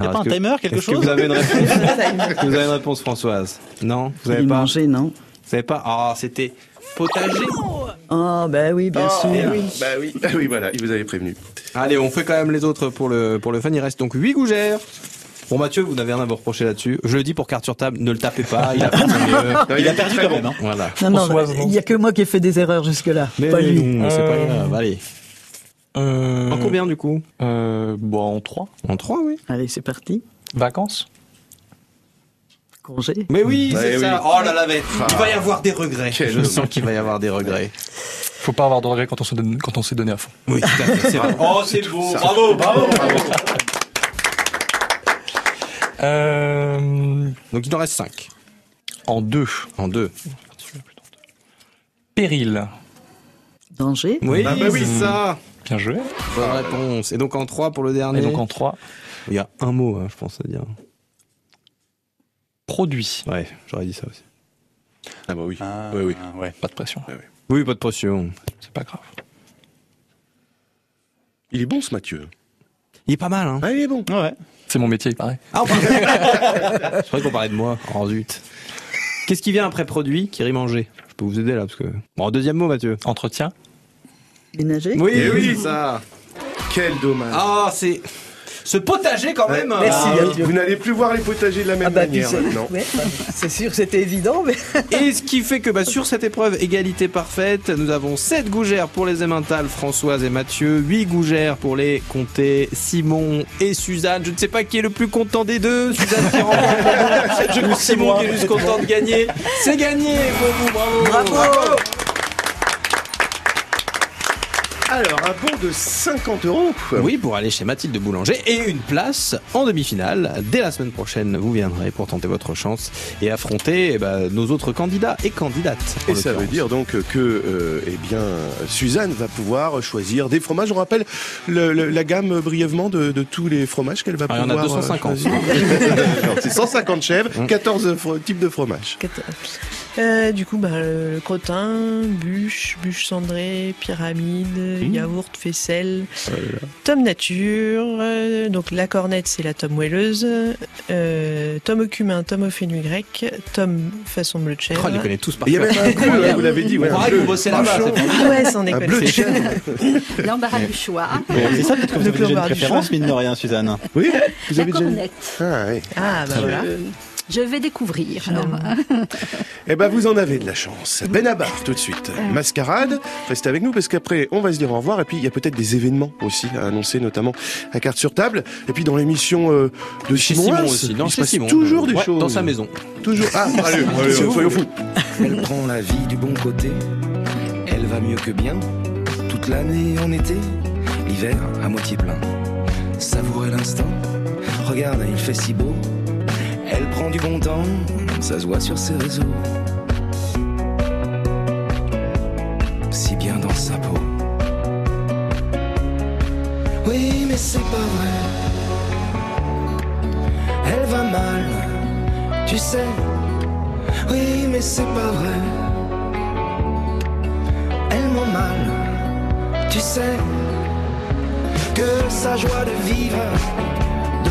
Y a pas un timer, quelque est-ce que chose vous avez une réponse Est-ce que vous avez une réponse, Françoise? Non Vous avez Il pas mangeait, non Vous savez pas? Ah, c'était potager. Ah, ben oui, bien sûr. Eh oui. Bah oui, bah oui, voilà, il vous avait prévenu. Allez, on fait quand même les autres pour le, pour le fun. Il reste donc 8 gougères. Bon, Mathieu, vous n'avez rien à vous reprocher là-dessus. Je le dis pour carte sur table, ne le tapez pas, il a. Non, Il a perdu quand bon. même. hein. Voilà. Non, non, il n'y a que moi qui ai fait des erreurs jusque-là. Mais pas lui. non, c'est pas Euh, grave. Allez. Euh, En combien du coup? euh, Bon, en trois. En 3, oui. Allez, c'est parti. Vacances? Congé. Mais oui, c'est oui. ça. Oh là là, mais il va y avoir des regrets. Je sens qu'il va y avoir des regrets. Faut pas avoir de regrets quand on se donne, quand on s'est donné à fond. Oui, c'est vrai. Oh, c'est beau. Bravo, bravo, bravo. Euh, Donc il en reste 5. en deux. En 2. Péril. Danger. Oui, Ah bah oui. ça. Bien joué. Bonne réponse. Et donc en 3 pour le dernier. Et donc en trois. Il y a un mot, hein, je pense à dire. Produit. Ouais, j'aurais dit ça aussi. Ah bah oui. Ah, oui, oui. ouais. Pas de pression. Oui, pas de pression. C'est pas grave. Il est bon ce Mathieu. Il est pas mal, hein Ah, il est bon. Ouais. C'est mon métier, il paraît. Ah. Je croyais qu'on parlait de moi. Oh zut. Qu'est-ce qui vient après produit qui rime en G Je peux vous aider là parce que. Bon, deuxième mot, Mathieu. Entretien. Ménager. Oui, Eh oui, oui. ça. Quel dommage. Ah, c'est. Ce potager quand même. Merci, euh. Vous n'allez plus voir les potagers de la même Ah bah, tu manière maintenant. ouais, c'est sûr, c'était évident, mais Et ce qui fait que bah, sur cette épreuve égalité parfaite, nous avons 7 gougères pour les Emmental, Françoise et Mathieu, 8 gougères pour les Comtés, Simon et Suzanne. Je ne sais pas qui est le plus content des deux. Suzanne qui remporte Je Simon qui est juste content de gagner. C'est gagné pour vous, bravo. bravo. Alors, un bon de 50 euros. Oui, pour aller chez Mathilde Boulanger et une place en demi-finale. Dès la semaine prochaine, vous viendrez pour tenter votre chance et affronter eh ben, nos autres candidats et candidates. Et ça veut dire donc que euh, eh bien Suzanne va pouvoir choisir des fromages. On rappelle le- le- la gamme brièvement de, de tous les fromages qu'elle va Ah, il y en a pouvoir. euh, 250. choisir. C'est 150 chèvres, 14 fro- types de fromages. Euh, du coup, bah, le crottin, bûche, bûche cendrée, pyramide, Mmh. yaourt, faisselle, tome nature. euh, donc la cornette, c'est la tome moelleuse. Euh, tome au cumin, tome au fénu grec, tome façon bleu de chèvre. Oh, elle les connaît tous par Il y a cœur. hein, vous l'avez dit. On ouais, bleu. vous bossez là-bas. Ah ouais, Un déconner. bleu de chèvre. L'embarras du choix. C'est ça, peut-être que vous avez déjà une préférence, mine de rien, Suzanne. Oui, vous La avez déjà. cornette. Ah oui. Ah bah voilà. Euh, Je vais découvrir. alors. Eh ben, vous en avez de la chance. Benabar, tout de suite. Mascarade. Restez avec nous parce qu'après, on va se dire au revoir. Et puis, il y a peut-être des événements aussi à annoncer, notamment à carte sur table. Et puis, dans l'émission euh, de Simon, Simon aussi. Non, il se passe Simon. toujours des Ouais, choses. Dans sa maison. Toujours. Ah, allez, allez, soyons fous. Elle prend la vie du bon côté, elle va mieux que bien. Toute l'année en été, l'hiver à moitié plein. Savourer l'instant, regarde, il fait si beau. Elle prend du bon temps, ça se voit sur ses réseaux. Si bien dans sa peau. Oui, mais c'est pas vrai. Elle va mal, tu sais. Oui, mais c'est pas vrai. Elle ment mal, tu sais. Que sa joie de vivre,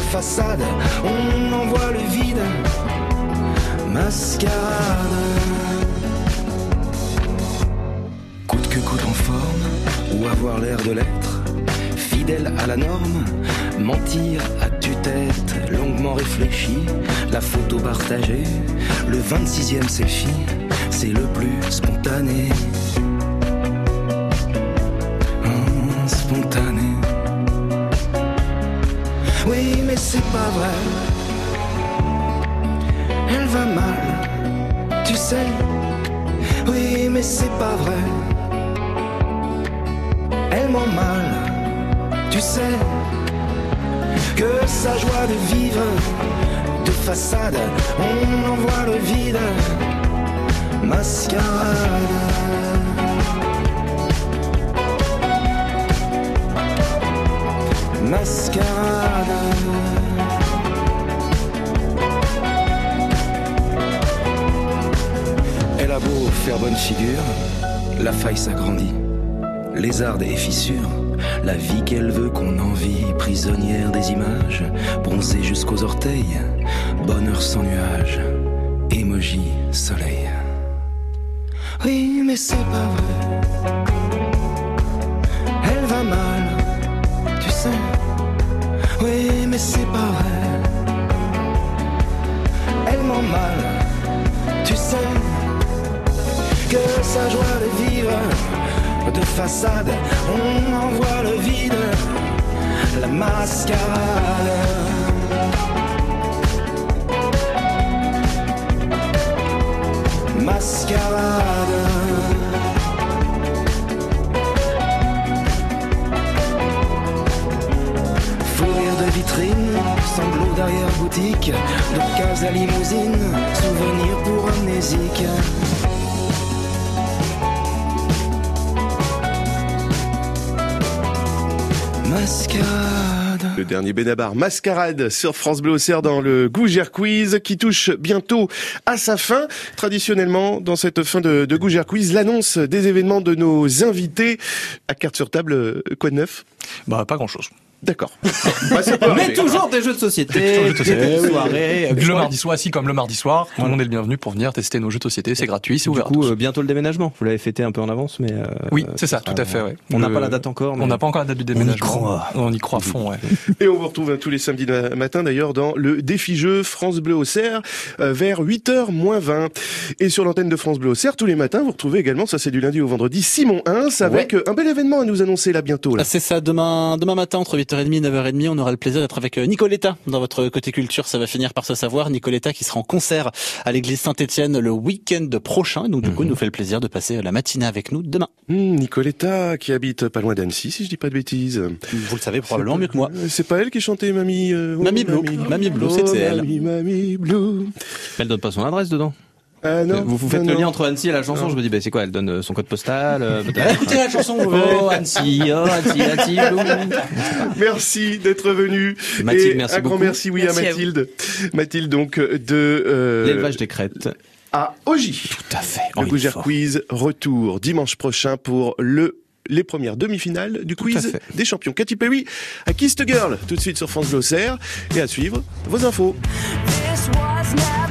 de façade, on en voit le vide. Mascarade. Coûte que coûte en forme, ou avoir l'air de l'être. Fidèle à la norme, mentir à tue-tête, longuement réfléchi, la photo partagée, le 26e selfie, c'est le plus spontané. C'est pas vrai. Elle va mal, tu sais. Oui, mais c'est pas vrai. Elle ment mal, tu sais. Que sa joie de vivre, de façade, on en voit le vide. Mascarade. Mascarade. Faire bonne figure, la faille s'agrandit. Lézarde et fissure, la vie qu'elle veut qu'on envie, prisonnière des images, bronzée jusqu'aux orteils, bonheur sans nuage, émoji soleil. Oui, mais c'est pas vrai. Elle va mal, tu sais. Oui, mais c'est pas vrai. Elle sais. Que sa joie de vivre, de façade, on en voit le vide. La mascarade. Mascarade. Fou rire de vitrine, sanglots derrière boutique, de cases à limousine, souvenirs pour amnésique. Mascarade. Le dernier Benabar, Mascarade sur France Bleu Auxerre dans le Gougère Quiz qui touche bientôt à sa fin. Traditionnellement, dans cette fin de, de Gougère Quiz, l'annonce des événements de nos invités. À carte sur table, euh, quoi de neuf? Bah, pas grand chose. D'accord. Bah, Mais arrivé. toujours des jeux de société, Toujours des jeux de des société. petites soirées. Le mardi soir, si comme le mardi soir, tout le monde est le bienvenu pour venir tester nos jeux de société. C'est gratuit, c'est Du ouvert. à coup, tous. euh, bientôt le déménagement. Vous l'avez fêté un peu en avance, mais. euh, Oui, c'est ça, euh, tout à fait. Ouais. On n'a pas la date encore. mais- On n'a pas encore la date du déménagement. croit. On y croit à fond, ouais. Et on vous retrouve tous les samedis ma- matin d'ailleurs dans le défi jeu France Bleu Auxerre euh, vers 8h moins 20. Et sur l'antenne de France Bleu Auxerre tous les matins, vous retrouvez également, ça c'est du lundi au vendredi, Simon Hins avec euh, un bel événement à nous annoncer là bientôt. Là. Ah, C'est ça, demain, demain matin, entre 8h30 et 9h30, on aura le plaisir d'être avec euh, Nicoletta dans votre côté culture. Ça va finir par se savoir. Nicoletta qui sera en concert à l'église Saint-Etienne le week-end prochain. Donc, du coup, il nous fait le plaisir de passer la matinée avec nous demain. Hum, Nicoletta qui habite pas loin d'Annecy si je dis pas de bêtises. Vous le savez probablement mieux que moi. Euh, C'est pas elle qui chantait Mamie euh, oh, Mamie Blue. Mamie Blue, c'est Oh, elle. Mamie, Mamie Blue. Elle donne pas son adresse dedans. Non. Vous, vous faites non, le non. lien entre Annecy et la chanson. Je me dis, bah, c'est quoi Elle donne euh, son code postal. euh, Écoutez la chanson. Oh Annecy, oh Annecy, Annecy. Merci d'être venu. Mathilde, Et merci un grand merci, oui, Merci à. Mathilde. Mathilde, donc, de... Euh, L'élevage des crêtes. à Ogy. Tout à fait. Le Gougère. Quiz retour dimanche prochain pour le les premières demi-finales du quiz des champions. Katy Perry à Kiss the Girl tout de suite sur France Bleu et à suivre vos infos. This was never